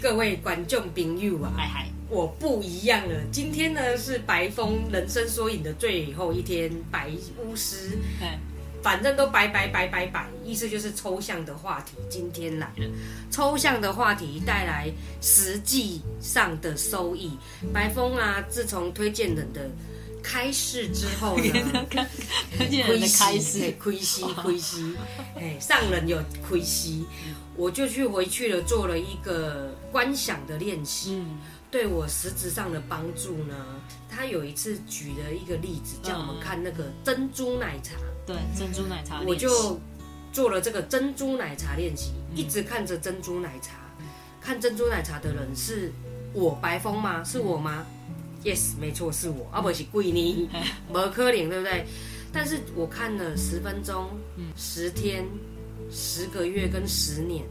各位观众朋友啊，嗨嗨，我不一样了。今天呢是白风人生缩影的最后一天，白巫师，哎，反正都白白白白白，意思就是抽象的话题。今天来了，抽象的话题带来实际上的收益。白风啊，自从推荐人的开示之后呢，推荐人的开嘿始，亏息亏息，哎，上人有亏息，我就去回去了，做了一个观想的练习。嗯，对我实质上的帮助呢，他有一次举了一个例子，叫我们看那个珍珠奶茶，对，珍珠奶茶我，就做了这个珍珠奶茶练习，嗯。一直看着珍珠奶茶，看珍珠奶茶的人是我白峰吗？是我吗？Yes，没错，是我，啊不是桂妮，没可能，对不对？但是我看了十分钟、十天、十个月跟十年，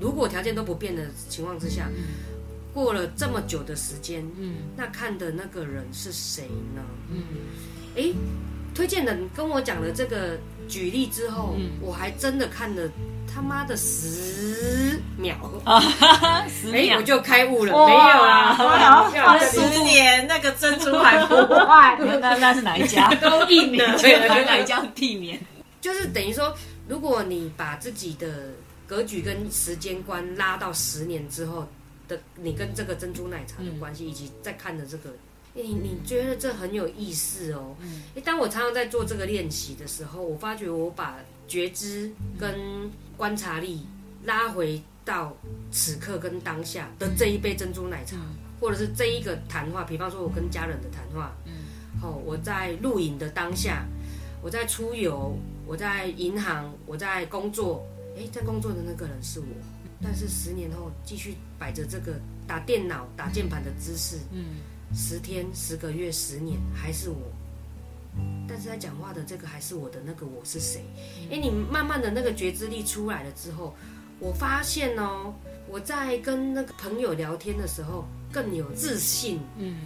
如果条件都不变的情况之下，过了这么久的时间，嗯那看的那个人是谁呢？嗯，诶，推荐人跟我讲了这个举例之后，嗯。我还真的看了他妈的十秒，十哎、秒我就开悟了，没有啦，没有哇这里十年那个珍珠还不坏，那那是哪一家？都硬了，哪哪一家避免？就是等于说，如果你把自己的格局跟时间观拉到十年之后的，你跟这个珍珠奶茶的关系，以及在看的这个，你你觉得这很有意思哦。嗯。当我常常在做这个练习的时候，我发觉我把觉知跟观察力拉回到此刻跟当下的这一杯珍珠奶茶，或者是这一个谈话，比方说我跟家人的谈话，嗯。哦，我在录影的当下，我在出游，我在银行，我在工作，诶，在工作的那个人是我，但是十年后继续摆着这个打电脑、打键盘的姿势，嗯十天、十个月、十年还是我，但是他讲话的这个还是我的那个我是谁？哎，你慢慢的那个觉知力出来了之后，我发现哦，我在跟那个朋友聊天的时候更有自信，嗯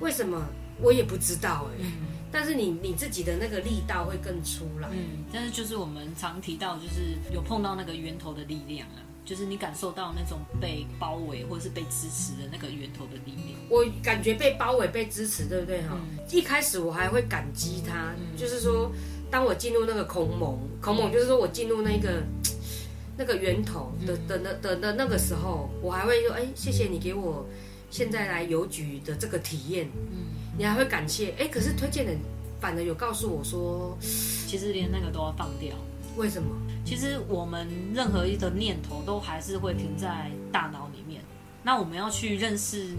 为什么？我也不知道哎、嗯但是你你自己的那个力道会更出来。嗯，但是就是我们常提到，就是有碰到那个源头的力量啊，就是你感受到那种被包围或者是被支持的那个源头的力量。我感觉被包围、被支持，对不对哈？嗯一开始我还会感激他，就是说，当我进入那个孔蒙，孔蒙就是说我进入那个那个源头的的的的的那个时候，我还会说，哎，谢谢你给我现在来邮局的这个体验，嗯，你还会感谢，哎，可是推荐人反而有告诉我说，其实连那个都要放掉。为什么？其实我们任何一个念头都还是会停在大脑里面。那我们要去认识，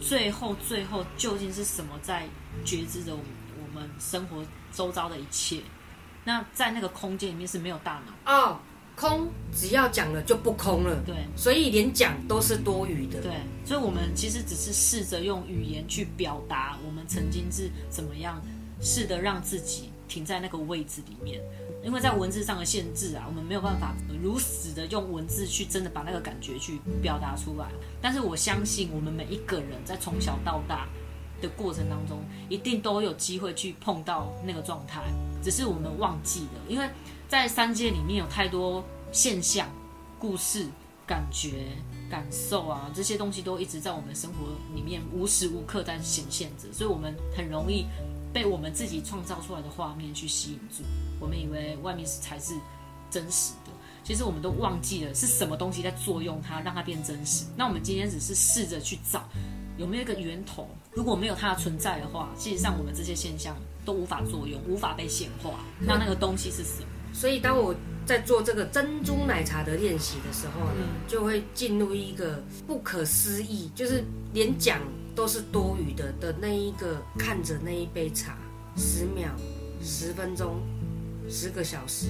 最后最后究竟是什么在觉知着我们生活周遭的一切。那在那个空间里面是没有大脑，哦，空只要讲了就不空了，对所以连讲都是多余的。对，所以我们其实只是试着用语言去表达我们曾经是怎么样，试着让自己停在那个位置里面。因为在文字上的限制啊，我们没有办法如实的用文字去真的把那个感觉去表达出来。但是我相信，我们每一个人在从小到大的过程当中，一定都有机会去碰到那个状态，只是我们忘记了。因为在三界里面有太多现象、故事、感觉、感受啊，这些东西都一直在我们生活里面无时无刻在显现着，所以我们很容易被我们自己创造出来的画面去吸引住。我们以为外面是才是真实的，其实我们都忘记了是什么东西在作用它，让它变真实。那我们今天只是试着去找有没有一个源头，如果没有它的存在的话，事实上我们这些现象都无法作用，无法被显化。那那个东西是什么？所以当我在做这个珍珠奶茶的练习的时候呢，就会进入一个不可思议，就是连讲都是多余的的那一个，看着那一杯茶，十秒、十分钟、十个小时、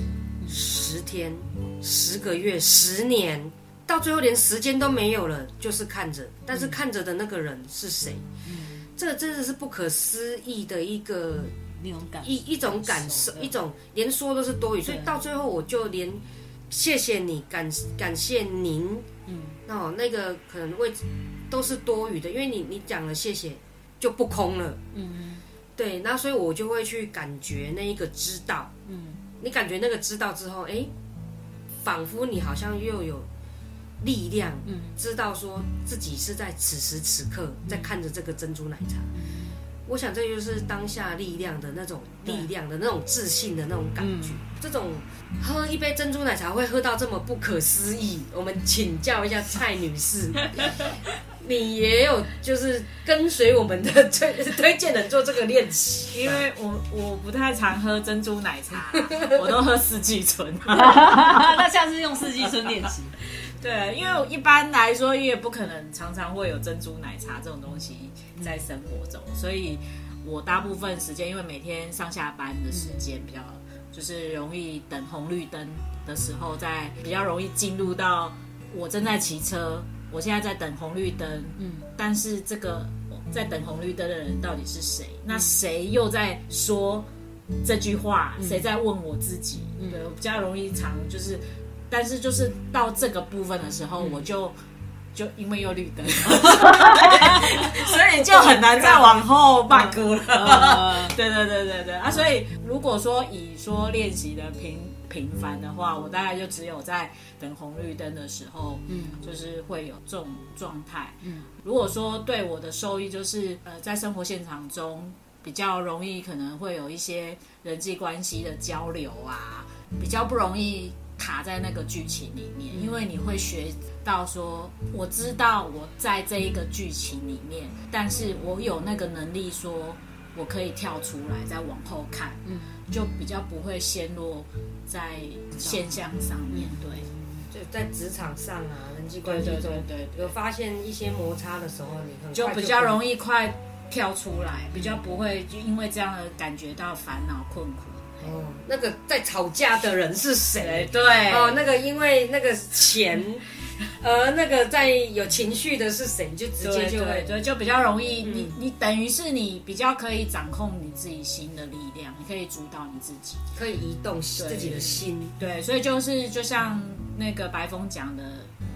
十天、十个月、十年，到最后连时间都没有了，就是看着，但是看着的那个人是谁？这个真的是不可思议的一个那种感一一种感受，一种连说都是多余，所以到最后我就连谢谢你，感感谢您，嗯，哦，那个可能会都是多余的，因为你你讲了谢谢就不空了，嗯。对，那所以我就会去感觉那一个知道，嗯。你感觉那个知道之后，哎，仿佛你好像又有力量，嗯。知道说自己是在此时此刻在看着这个珍珠奶茶。我想这就是当下力量的那种力量的那种自信的那种感觉。这种喝一杯珍珠奶茶会喝到这么不可思议，我们请教一下蔡女士，你也有就是跟随我们的 推推荐人做这个练习，因为我我不太常喝珍珠奶茶，我都喝四季春。那下次用四季春练习。对，因为一般来说，因为不可能常常会有珍珠奶茶这种东西在生活中，所以我大部分时间，因为每天上下班的时间比较，就是容易等红绿灯的时候，在比较容易进入到我正在骑车，我现在在等红绿灯，嗯，但是这个在等红绿灯的人到底是谁？那谁又在说这句话？谁在问我自己？对我比较容易常就是。但是就是到这个部分的时候，我就就因为又绿灯，所以就很难再往后迈步了。对对对对对啊！所以如果说以说练习的频频繁的话，我大概就只有在等红绿灯的时候，嗯，就是会有这种状态。嗯，如果说对我的收益就是呃，在生活现场中比较容易，可能会有一些人际关系的交流啊，比较不容易。卡在那个剧情里面，因为你会学到说，我知道我在这一个剧情里面，但是我有那个能力，说我可以跳出来再往后看，嗯，就比较不会陷落在现象上面对，就在职场上啊，人际关系中，对有发现一些摩擦的时候，你很就比较容易快跳出来，比较不会就因为这样而感觉到烦恼困苦。哦，那个在吵架的人是谁？对，哦，那个因为那个钱，呃，那个在有情绪的是谁？就直接就会，对，就比较容易。你你等于是你比较可以掌控你自己心的力量，你可以主导你自己，可以移动自己的心。对，所以就是就像那个白峰讲的。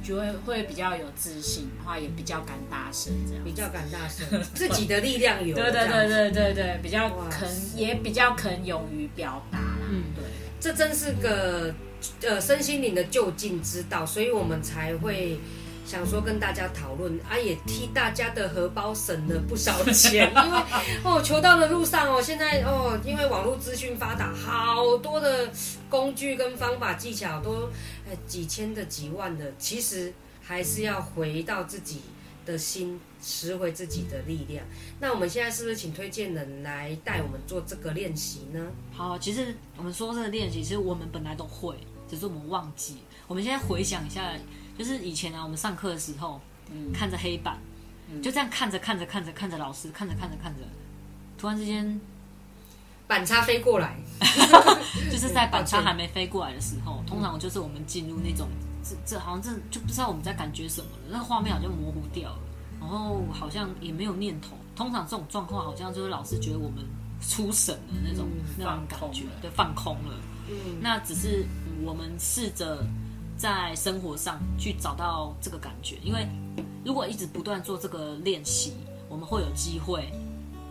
就会会比较有自信，然后也比较敢大声，这样比较敢大声，自己的力量有，对对对对对对，比较肯也比较肯勇于表达啦。嗯，对，这真是个呃身心灵的就近之道，所以我们才会想说跟大家讨论啊，也替大家的荷包省了不少钱，因为哦求道的路上哦，现在哦因为网络资讯发达，好多的工具跟方法技巧都。几千的、几万的，其实还是要回到自己的心，拾回自己的力量。那我们现在是不是请推荐人来带我们做这个练习呢？好，其实我们说这个练习，其实我们本来都会，只是我们忘记。我们现在回想一下，就是以前啊，我们上课的时候，看着黑板，就这样看着看着看着看着老师，看着看着看着，突然之间。板擦飞过来，就是在板擦还没飞过来的时候，通常就是我们进入那种这这好像这就不知道我们在感觉什么了，那个画面好像模糊掉了，然后好像也没有念头。通常这种状况好像就是老师觉得我们出神的那种那种感觉，对，放空了。嗯，那只是我们试着在生活上去找到这个感觉，因为如果一直不断做这个练习，我们会有机会。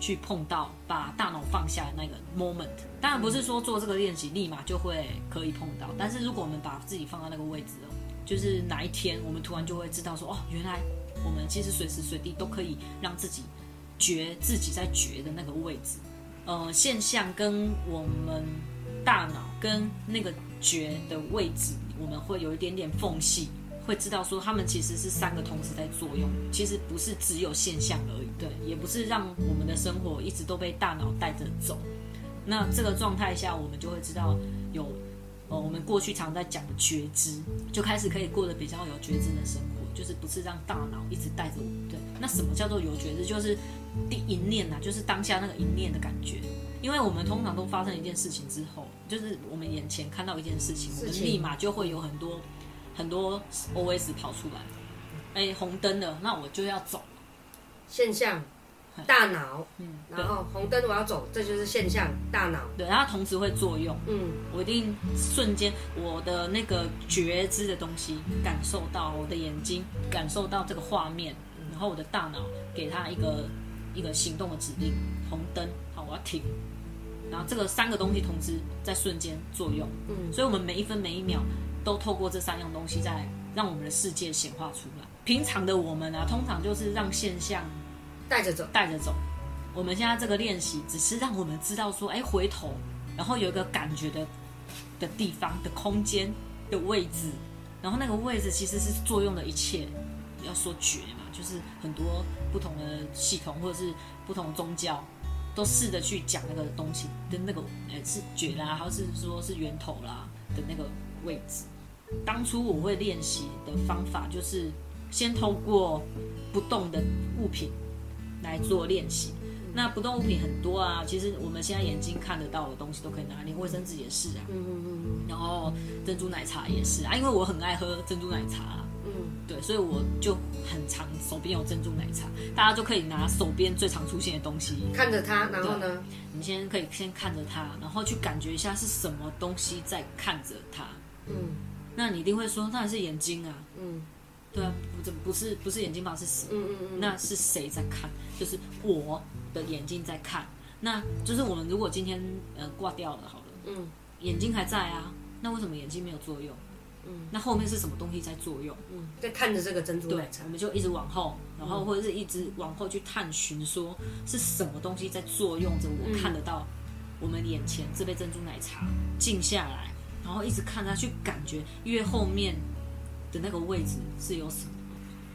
去碰到把大脑放下的那个 moment，当然不是说做这个练习立马就会可以碰到，但是如果我们把自己放在那个位置哦，就是哪一天我们突然就会知道说，哦，原来我们其实随时随地都可以让自己觉自己在觉的那个位置，呃，现象跟我们大脑跟那个觉的位置，我们会有一点点缝隙。会知道说他们其实是三个同时在作用，其实不是只有现象而已，对，也不是让我们的生活一直都被大脑带着走。那这个状态下，我们就会知道有，呃，我们过去常在讲的觉知，就开始可以过得比较有觉知的生活，就是不是让大脑一直带着我们。对，那什么叫做有觉知？就是第一念呐，就是当下那个一念的感觉。因为我们通常都发生一件事情之后，就是我们眼前看到一件事情，我们立马就会有很多。很多 OS 跑出来，哎，红灯了，那我就要走。现象，大脑，嗯，然后红灯我要走，这就是现象，大脑。对，然后同时会作用，嗯，我一定瞬间我的那个觉知的东西感受到，我的眼睛感受到这个画面，然后我的大脑给他一个一个行动的指令，红灯，好，我要停。然后这个三个东西同时在瞬间作用，嗯，所以我们每一分每一秒。都透过这三样东西在让我们的世界显化出来。平常的我们啊，通常就是让现象带着走，带着走。我们现在这个练习，只是让我们知道说，哎，回头，然后有一个感觉的的地方的空间的位置，然后那个位置其实是作用的一切。要说绝嘛，就是很多不同的系统或者是不同宗教，都试着去讲那个东西的那个，哎，是绝啦，还是说是源头啦的那个位置。当初我会练习的方法，就是先透过不动的物品来做练习。那不动物品很多啊，其实我们现在眼睛看得到的东西都可以拿，连卫生纸也是啊。嗯嗯嗯。然后珍珠奶茶也是啊，因为我很爱喝珍珠奶茶。嗯。对，所以我就很常手边有珍珠奶茶，大家就可以拿手边最常出现的东西，看着它，然后呢，你先可以先看着它，然后去感觉一下是什么东西在看着它。嗯。那你一定会说，那是眼睛啊。嗯。对啊，不，不是，不是眼睛吧？是谁？嗯嗯嗯。那是谁在看？就是我。的眼睛在看，那就是我们如果今天呃挂掉了好了，嗯，眼睛还在啊，那为什么眼睛没有作用？嗯，那后面是什么东西在作用？嗯，在看着这个珍珠奶茶，我们就一直往后，然后或者是一直往后去探寻，说是什么东西在作用着我看得到我们眼前这杯珍珠奶茶，静下来，然后一直看它，去感觉越后面的那个位置是有什么，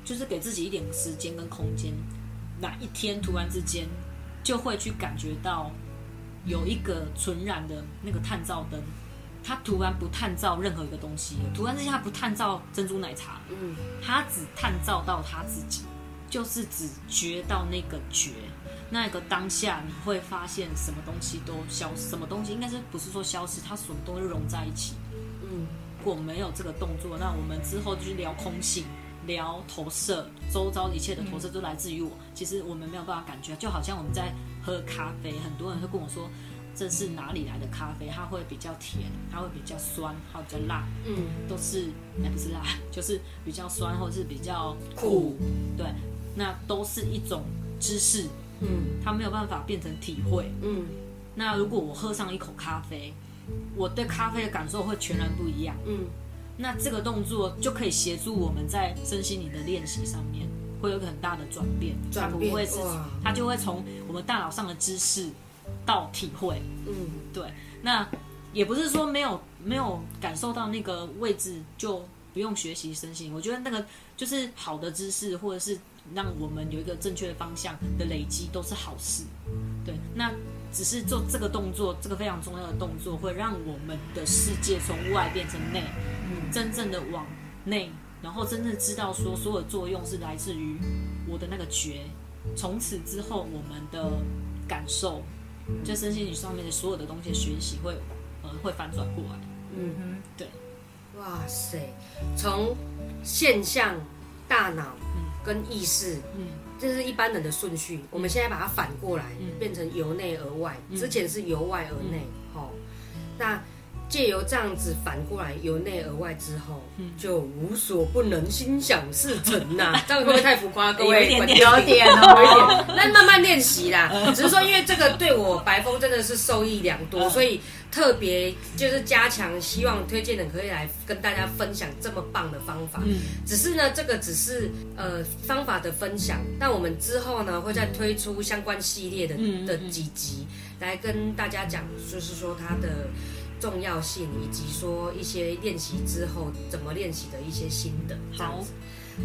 就是给自己一点时间跟空间，哪一天突然之间。就会去感觉到有一个纯然的那个探照灯，它突然不探照任何一个东西，突然之间他不探照珍珠奶茶，嗯，他只探照到他自己，就是只觉到那个觉，那个当下你会发现什么东西都消失，什么东西应该是不是说消失，它什么都融在一起，嗯，如果没有这个动作，那我们之后就是聊空性。聊投射，周遭一切的投射都来自于我。其实我们没有办法感觉，就好像我们在喝咖啡，很多人会跟我说这是哪里来的咖啡，它会比较甜，它会比较酸，它比较辣，嗯，都是哎不是辣，就是比较酸或者是比较苦，对，那都是一种知识，嗯，它没有办法变成体会，嗯，那如果我喝上一口咖啡，我对咖啡的感受会全然不一样，嗯。那这个动作就可以协助我们在身心灵的练习上面会有个很大的转变，它不会是，它就会从我们大脑上的知识到体会，嗯，对。那也不是说没有没有感受到那个位置就不用学习身心，我觉得那个就是好的知识或者是让我们有一个正确的方向的累积都是好事，对。那只是做这个动作，这个非常重要的动作，会让我们的世界从外变成内。真正的往内，然后真正知道说所有作用是来自于我的那个觉，从此之后我们的感受，就身心灵上面的所有的东西学习会呃会反转过来。嗯哼，对。哇塞，从现象、大脑跟意识，嗯，这是一般人的顺序，我们现在把它反过来，变成由内而外，之前是由外而内，好，那。借由这样子反过来由内而外之后，就无所不能，心想事成呐。这样会不会太浮夸？各位，有点，有点哦。那慢慢练习啦。只是说，因为这个对我白风真的是受益良多，所以特别就是加强，希望推荐人可以来跟大家分享这么棒的方法。嗯。只是呢，这个只是呃方法的分享。但我们之后呢，会再推出相关系列的的几集来跟大家讲，就是说它的。重要性以及说一些练习之后怎么练习的一些心得，好，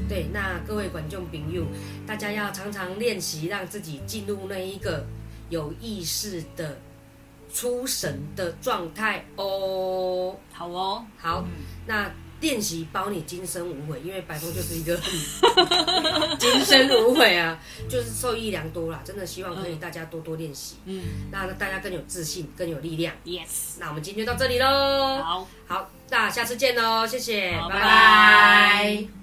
对，那各位观众朋友，大家要常常练习，让自己进入那一个有意识的出神的状态哦。好哦，好，那。练习包你今生无悔，因为白风就是一个 今生无悔啊，就是受益良多啦。真的希望可以大家多多练习，嗯，那大家更有自信，更有力量。Yes，那我们今天就到这里喽。好，好，那下次见喽，谢谢，拜拜。